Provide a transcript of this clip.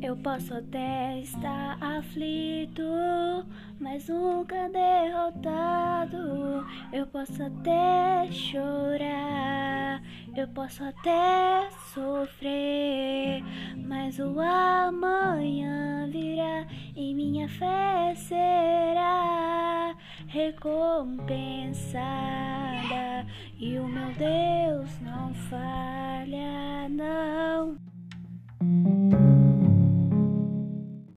Eu posso até estar aflito, mas nunca derrotado. Eu posso até chorar, eu posso até sofrer, mas o amanhã virá e minha fé será recompensada e o meu Deus não faz.